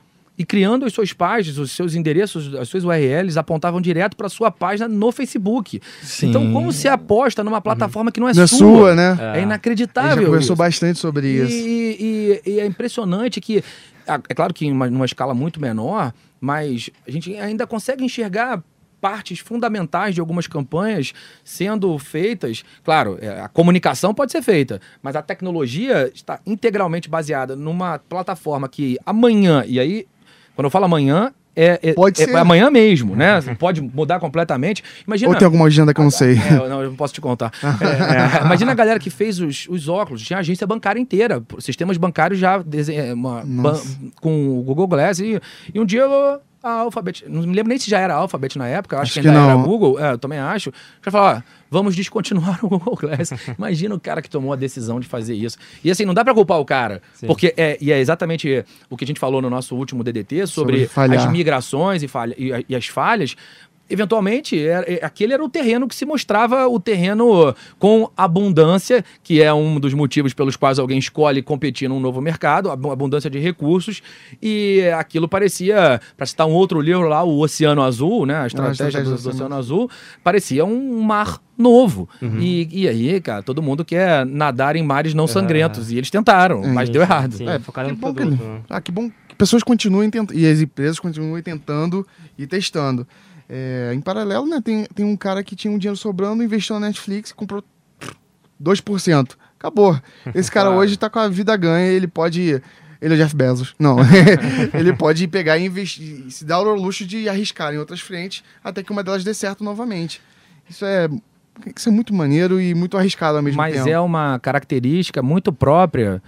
e criando as suas páginas, os seus endereços, as suas URLs apontavam direto para sua página no Facebook. Então, como se aposta numa plataforma que não é Não é sua? sua, né? É A gente inacreditável. já conversou isso. bastante sobre E, isso. e- e é impressionante que, é claro que em uma, numa escala muito menor, mas a gente ainda consegue enxergar partes fundamentais de algumas campanhas sendo feitas. Claro, é, a comunicação pode ser feita, mas a tecnologia está integralmente baseada numa plataforma que amanhã, e aí Quando eu falo amanhã, é, é- Pode é ser. amanhã mesmo, né? Pode mudar completamente. Imagina. Ou tem alguma agenda que eu não sei. É, não, eu não posso te contar. É, é, imagina a galera que fez os, os óculos, tinha agência bancária inteira, sistemas bancários já desen- é, uma- ban- com o Google Glass. E, e um dia eu- a Alphabet, não me lembro nem se já era Alphabet na época, acho, Acho que que ainda não. era Google, é, eu também acho. Já falou, ó, vamos descontinuar o Google Glass. Imagina o cara que tomou a decisão de fazer isso. E assim, não dá pra culpar o cara, Sim. porque é, e é exatamente o que a gente falou no nosso último DDT sobre, Sobre as migrações e, falha, e, e as falhas. Eventualmente, era- é- aquele era o terreno que se mostrava o terreno com abundância, que é um dos motivos pelos quais alguém escolhe competir num novo mercado, ab- abundância de recursos, e aquilo parecia, para citar um outro livro lá, o Oceano Azul, né, a estratégia, Estratégia do, do do Oceano Azul, parecia um mar novo. Uhum. E, e aí, cara, todo mundo quer nadar em mares não sangrentos, e eles tentaram, mas Sim, deu errado. Sim, É, focaram que no bom que produto. ele- né? Ah, que bom que pessoas continuem tentando. E as empresas continuem tentando e testando. É, em paralelo, né, tem, tem um cara que tinha um dinheiro sobrando, investiu na Netflix e comprou 2%. Acabou. Esse cara hoje tá com a vida ganha, ele pode. Ele é Jeff Bezos. Não. ele pode pegar e investir, se dar o luxo de arriscar em outras frentes até que uma delas dê certo novamente. Isso é, isso é muito maneiro e muito arriscado ao mesmo Mas tempo. é uma característica muito própria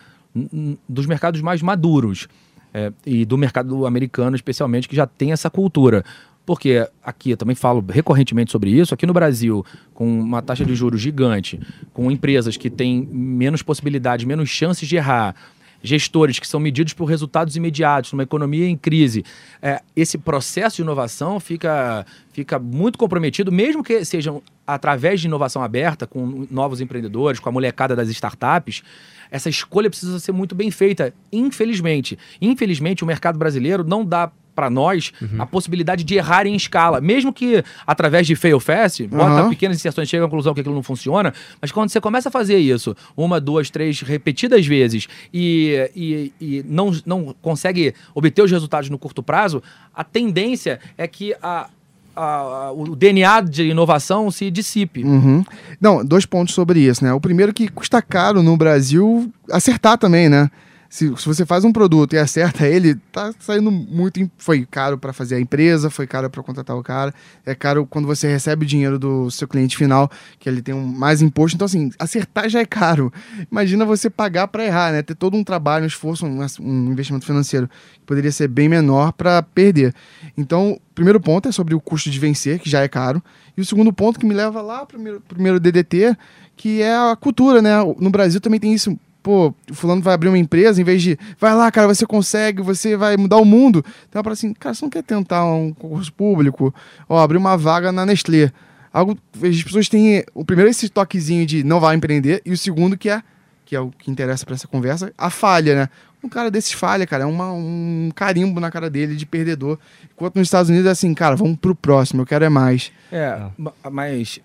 dos mercados mais maduros. é, e do mercado americano, especialmente, que já tem essa cultura. Porque aqui eu também falo recorrentemente sobre isso. Aqui no Brasil, com uma taxa de juros gigante, com empresas que têm menos possibilidades, menos chances de errar, gestores que são medidos por resultados imediatos, numa economia em crise, é, esse processo de inovação fica, fica muito comprometido, mesmo que sejam através de inovação aberta, com novos empreendedores, com a molecada das startups, essa escolha precisa ser muito bem feita, infelizmente. Infelizmente, o mercado brasileiro não dá para nós a possibilidade de errar em escala, mesmo que através de fail fast, bota Aham. pequenas inserções, chega à conclusão que aquilo não funciona, mas quando você começa a fazer isso uma, duas, três repetidas vezes e, e, e não, não consegue obter os resultados no curto prazo, a tendência é que a, a- o DNA de inovação se dissipe. Uhum. Não, dois pontos sobre isso, né? O primeiro que custa caro no Brasil acertar também, né? Se, se você faz um produto e acerta ele, tá saindo muito. Foi caro para fazer a empresa, foi caro para contratar o cara, é caro quando você recebe o dinheiro do seu cliente final, que ele tem um, mais imposto. Então, assim, acertar já é caro. Imagina você pagar para errar, né? Ter todo um trabalho, um esforço, um, um investimento financeiro que poderia ser bem menor para perder. Então, o primeiro ponto é sobre o custo de vencer, que já é caro. E o segundo ponto que me leva lá primeiro, primeiro DDT, que é a cultura, né? No Brasil também tem isso. Pô, o fulano vai abrir uma empresa, em vez de vai lá, cara, você consegue, você vai mudar o mundo. Então, para assim, cara, você não quer tentar um concurso público, ó, abrir uma vaga na Nestlé. Algo, as pessoas têm, o primeiro é esse toquezinho de não vai empreender, e o segundo que é, que é o que interessa para essa conversa, a falha, né? Um cara desses falha, cara, é uma, um carimbo na cara dele de perdedor. Enquanto nos Estados Unidos é assim, cara, vamos pro próximo, eu quero é mais. É, ma- mas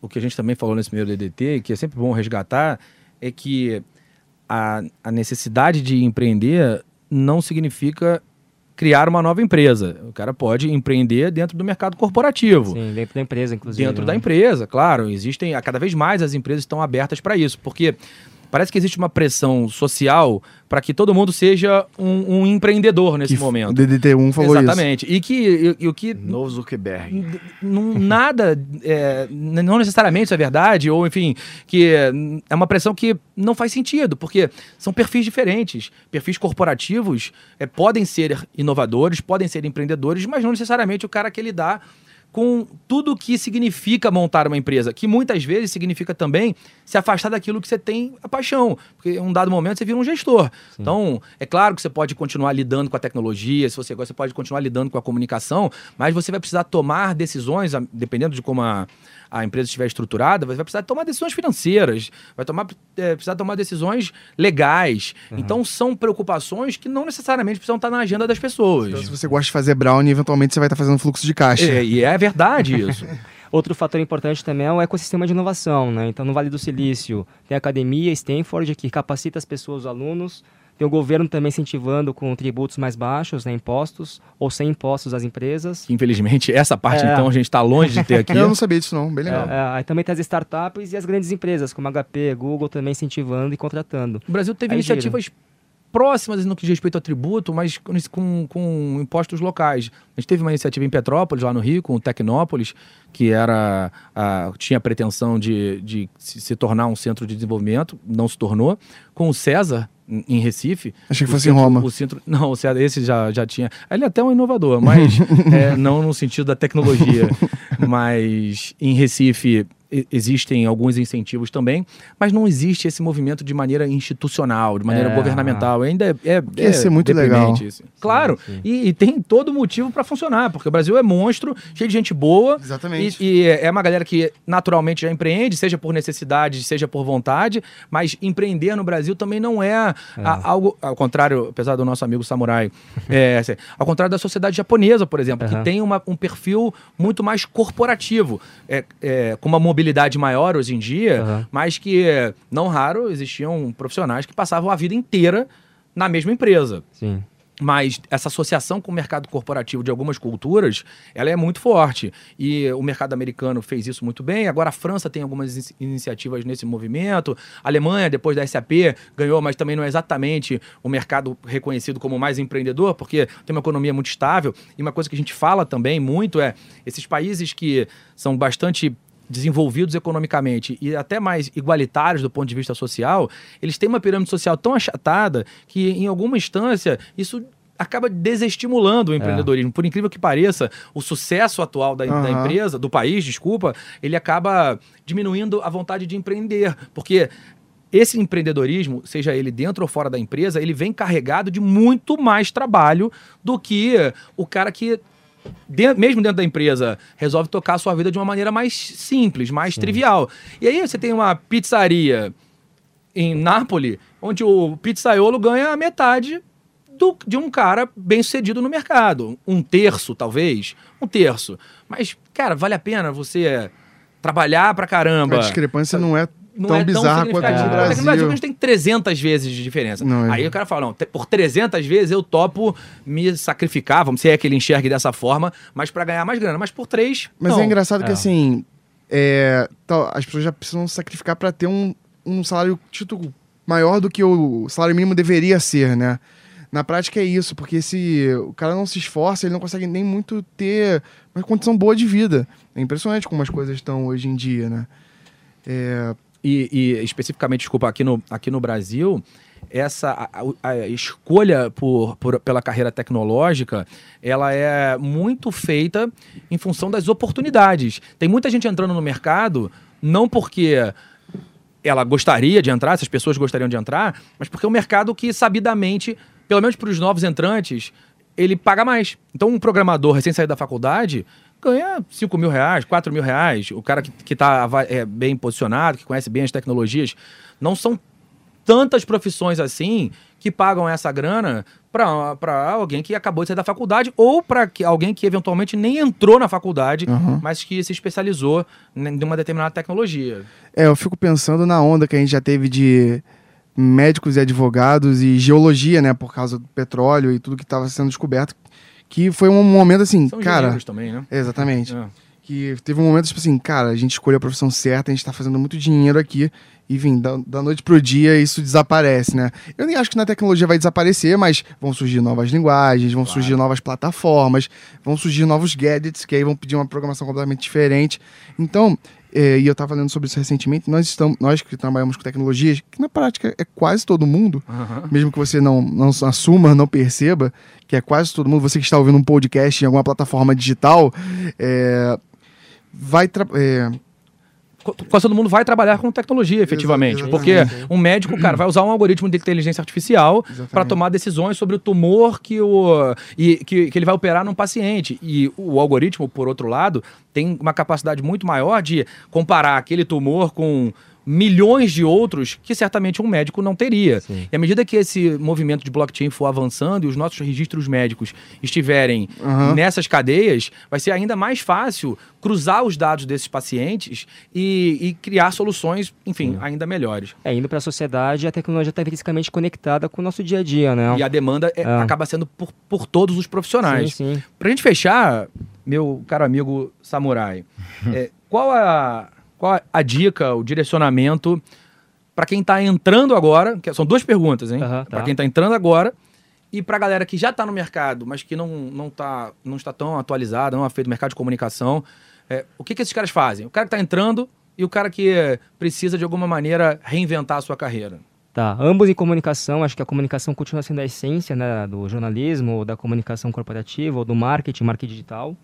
o que a gente também falou nesse primeiro DDT, que é sempre bom resgatar, é que a, a necessidade de empreender não significa criar uma nova empresa. O cara pode empreender dentro do mercado corporativo. Sim, dentro da empresa, inclusive. Dentro né? da empresa, claro. Existem, cada vez mais as empresas estão abertas para isso, porque parece que existe uma pressão social para que todo mundo seja um, um empreendedor nesse Que momento. O DDT1 falou isso. Exatamente. E que, e, o que Novo Zuckerberg. Nada, é, não necessariamente isso é verdade, ou enfim, que é, é uma pressão que não faz sentido, porque são perfis diferentes. Perfis corporativos é, podem ser inovadores, podem ser empreendedores, mas não necessariamente o cara que ele dá com tudo o que significa montar uma empresa, que muitas vezes significa também se afastar daquilo que você tem a paixão, porque em um dado momento você vira um gestor. Então, é claro que você pode continuar lidando com a tecnologia, se você gosta, você pode continuar lidando com a comunicação, mas você vai precisar tomar decisões, dependendo de como a, a empresa estiver estruturada, você vai precisar tomar decisões financeiras, vai tomar, é, precisar tomar decisões legais. Então, são preocupações que não necessariamente precisam estar na agenda das pessoas. Então, se você gosta de fazer brownie, eventualmente você vai estar fazendo fluxo de caixa. É, e é verdade isso. Outro fator importante também é o ecossistema de inovação, né? Então, no Vale do Silício, tem a academia Stanford, que capacita as pessoas, os alunos. Tem o governo também incentivando com tributos mais baixos, né? impostos, ou sem impostos às empresas. Infelizmente, essa parte, É. então, a gente está longe de ter aqui. Eu não sabia disso não, bem legal. É, é, aí também tem as startups e as grandes empresas, como HP, Google, também incentivando e contratando. O Brasil teve Aí iniciativas próximas no que diz respeito ao tributo, mas com, com, impostos locais. A gente teve uma iniciativa em Petrópolis, lá no Rio, com o Tecnópolis, que era a- tinha a pretensão de, de se, tornar um centro de desenvolvimento, não se tornou. Com o César, em em Recife. Achei que fosse em centro- Roma. O centro, não, o César, esse já, já tinha. Ele é até um inovador, mas é, não no sentido da tecnologia. mas em Recife existem alguns incentivos também, mas não existe esse movimento de maneira institucional, de maneira É. governamental. Ainda é, é, é ser muito legal. isso. Claro, E, e tem todo motivo para funcionar, porque o Brasil é monstro, cheio de gente boa. Exatamente. E, e é uma galera que naturalmente já empreende, seja por necessidade, seja por vontade, mas empreender no Brasil também não é, a- algo, ao contrário, apesar do nosso amigo samurai, é, assim, ao contrário da sociedade japonesa, por exemplo, que Aham. tem uma- um perfil muito mais corporativo, é, é, com uma mobilidade maior hoje em dia, Aham. mas que não raro existiam profissionais que passavam a vida inteira na mesma empresa. Sim. Mas essa associação com o mercado corporativo de algumas culturas, ela é muito forte. E o mercado americano fez isso muito bem. Agora a França tem algumas in- iniciativas nesse movimento. A Alemanha, depois da SAP, ganhou, mas também não é exatamente o mercado reconhecido como mais empreendedor, porque tem uma economia muito estável. E uma coisa que a gente fala também muito é esses países que são bastante desenvolvidos economicamente e até mais igualitários do ponto de vista social, eles têm uma pirâmide social tão achatada que, em alguma instância, isso acaba desestimulando o empreendedorismo. Por incrível que pareça, o sucesso atual da, da Aham. empresa, do país, desculpa, ele acaba diminuindo a vontade de empreender. Porque esse empreendedorismo, seja ele dentro ou fora da empresa, ele vem carregado de muito mais trabalho do que o cara que de- mesmo dentro da empresa, resolve tocar a sua vida de uma maneira mais simples, mais trivial. E aí você tem uma pizzaria em Nápoles, onde o pizzaiolo ganha a metade do- de um cara bem sucedido no mercado. Um terço, talvez. Um terço. Mas, cara, vale a pena você trabalhar pra caramba. A discrepância não é Não tão é tão bizarra quanto no Até que no Brasil a Brasil. gente tem 300 vezes de diferença. Não, é. Aí o cara fala, não, por 300 vezes eu topo me sacrificar, vamos se é que ele enxergue dessa forma, mas pra ganhar mais grana. Mas por três, Mas não. é engraçado que, É. assim, é, tal- as pessoas já precisam sacrificar para ter um, um salário título maior do que o salário mínimo deveria ser, né? Na prática é isso, porque se o cara não se esforça, ele não consegue nem muito ter uma condição boa de vida. É impressionante como as coisas estão hoje em dia, né? É, E, e especificamente, desculpa, aqui no, aqui no Brasil, essa a, a- escolha por, por- pela carreira tecnológica, ela é muito feita em função das oportunidades. Tem muita gente entrando no mercado, não porque ela gostaria de entrar, essas pessoas gostariam de entrar, mas porque é um mercado que, sabidamente, pelo menos para os novos entrantes, ele paga mais. Então, um programador recém-saído da faculdade ganha 5 mil reais, 4 mil reais. O cara que está bem posicionado, que conhece bem as tecnologias. Não são tantas profissões assim que pagam essa grana para alguém que acabou de sair da faculdade ou para alguém que eventualmente nem entrou na faculdade, Uhum. mas que se especializou em uma determinada tecnologia. É, eu fico pensando na onda que a gente já teve de médicos e advogados e geologia, né, por causa do petróleo e tudo que estava sendo descoberto, que foi um momento assim, São cara, também, né? exatamente, É. que teve um momento tipo assim, cara, a gente escolheu a profissão certa, a gente tá fazendo muito dinheiro aqui e vim da, da noite pro dia isso desaparece, né? Eu nem acho que na tecnologia vai desaparecer, mas vão surgir novas linguagens, vão surgir novas plataformas, vão surgir novos gadgets que aí vão pedir uma programação completamente diferente. Então, é, e eu tava lendo sobre isso recentemente, nós estamos, nós que trabalhamos com tecnologias, que na prática é quase todo mundo, Aham. mesmo que você não, não assuma, não perceba, que é quase todo mundo, você que está ouvindo um podcast em alguma plataforma digital, é, vai é, Quase todo mundo vai trabalhar com tecnologia, efetivamente. Porque um médico, cara, vai usar um algoritmo de inteligência artificial para tomar decisões sobre o tumor que, o, e, que, que ele vai operar num paciente. E o algoritmo, por outro lado, tem uma capacidade muito maior de comparar aquele tumor com milhões de outros que certamente um médico não teria. Sim. E à medida que esse movimento de blockchain for avançando e os nossos registros médicos estiverem Aham. nessas cadeias, vai ser ainda mais fácil cruzar os dados desses pacientes e, e criar soluções, enfim, ainda melhores. É, indo para a sociedade, a tecnologia está intrinsecamente conectada com o nosso dia a dia, né? E a demanda é- Ah. acaba sendo por, por todos os profissionais. Sim, sim. Pra gente fechar, meu caro amigo Samurai, é, qual, a, qual a dica, o direcionamento para quem tá entrando agora, que são duas perguntas, hein? Pra tá. quem tá entrando agora e pra galera que já tá no mercado, mas que não, não, tá, não está tão atualizada, não é feito mercado de comunicação. é, o que, que esses caras fazem? O cara que tá entrando e o cara que precisa, de alguma maneira, reinventar a sua carreira. Tá, ambos em comunicação, acho que a comunicação continua sendo a essência né, do jornalismo, ou da comunicação corporativa, ou do marketing, marketing digital.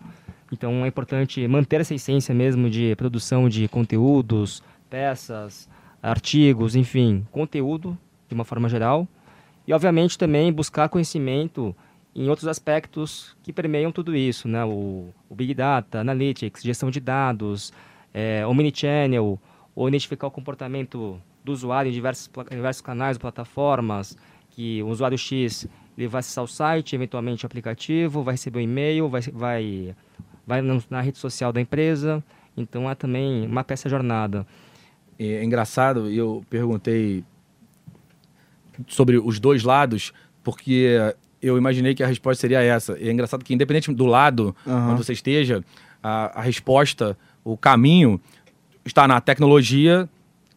Então é importante manter essa essência mesmo de produção de conteúdos, peças, artigos, enfim, conteúdo de uma forma geral. E obviamente também buscar conhecimento em outros aspectos que permeiam tudo isso, né? O, o Big Data, Analytics, gestão de dados, é, Omnichannel, ou identificar o comportamento do usuário em diversos, em diversos canais plataformas, que o usuário X ele vai acessar o site, eventualmente o aplicativo, vai receber um e-mail, vai, vai, vai na rede social da empresa. Então é também uma peça jornada. É engraçado, eu perguntei sobre os dois lados, porque eu imaginei que a resposta seria essa. E é engraçado que, independente do lado Aham. onde você esteja, a, a resposta, o caminho, está na tecnologia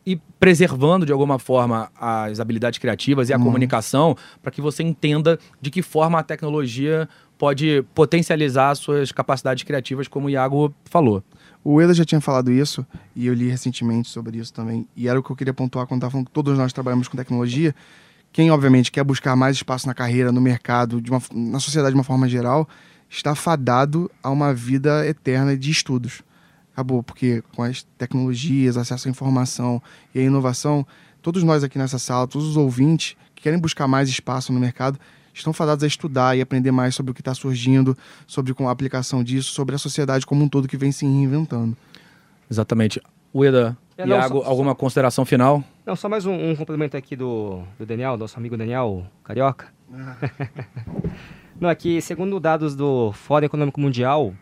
e preservando de alguma forma as habilidades criativas e a comunicação para que você entenda de que forma a tecnologia pode potencializar suas capacidades criativas, como o Iago falou. O Eda já tinha falado isso, e eu li recentemente sobre isso também, e era o que eu queria pontuar quando estava falando que todos nós trabalhamos com tecnologia. Quem, obviamente, quer buscar mais espaço na carreira, no mercado, de uma, na sociedade de uma forma geral, está fadado a uma vida eterna de estudos. Acabou, porque com as tecnologias, acesso à informação e a inovação, todos nós aqui nessa sala, todos os ouvintes que querem buscar mais espaço no mercado, estão fadados a estudar e aprender mais sobre o que está surgindo, sobre a aplicação disso, sobre a sociedade como um todo que vem se reinventando. Exatamente. Ueda, É, não, Iago, só- alguma consideração final? Não, só mais um, um complemento aqui do, do Daniel, nosso amigo Daniel Carioca. Não, aqui, segundo dados do Fórum Econômico Mundial,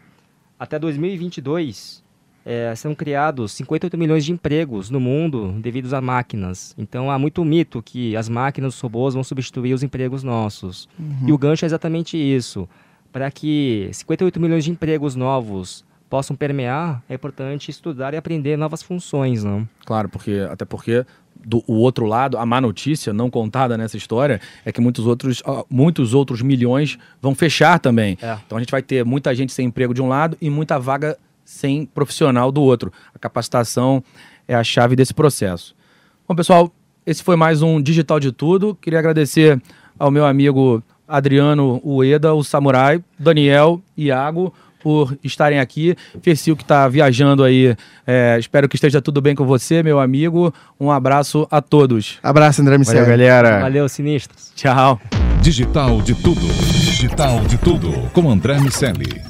até 2022 eh, são criados 58 milhões de empregos no mundo devido a máquinas. Então há muito mito que as máquinas, os robôs vão substituir os empregos nossos. E o gancho é exatamente isso. Para que 58 milhões de empregos novos possam permear, é importante estudar e aprender novas funções, não? Claro, porque até porque do o outro lado, a má notícia não contada nessa história é que muitos outros, muitos outros milhões vão fechar também. É. Então a gente vai ter muita gente sem emprego de um lado e muita vaga sem profissional do outro. A capacitação é a chave desse processo. Bom, pessoal, esse foi mais um Digital de Tudo. Queria agradecer ao meu amigo Adriano Ueda, o Samurai, Daniel, Iago, por estarem aqui. Fercil que está viajando aí, é, espero que esteja tudo bem com você, meu amigo. Um abraço a todos. Abraço, André Valeu, Miceli. galera. Valeu, sinistros! Tchau. Digital de tudo. Digital de tudo. Com André Miceli.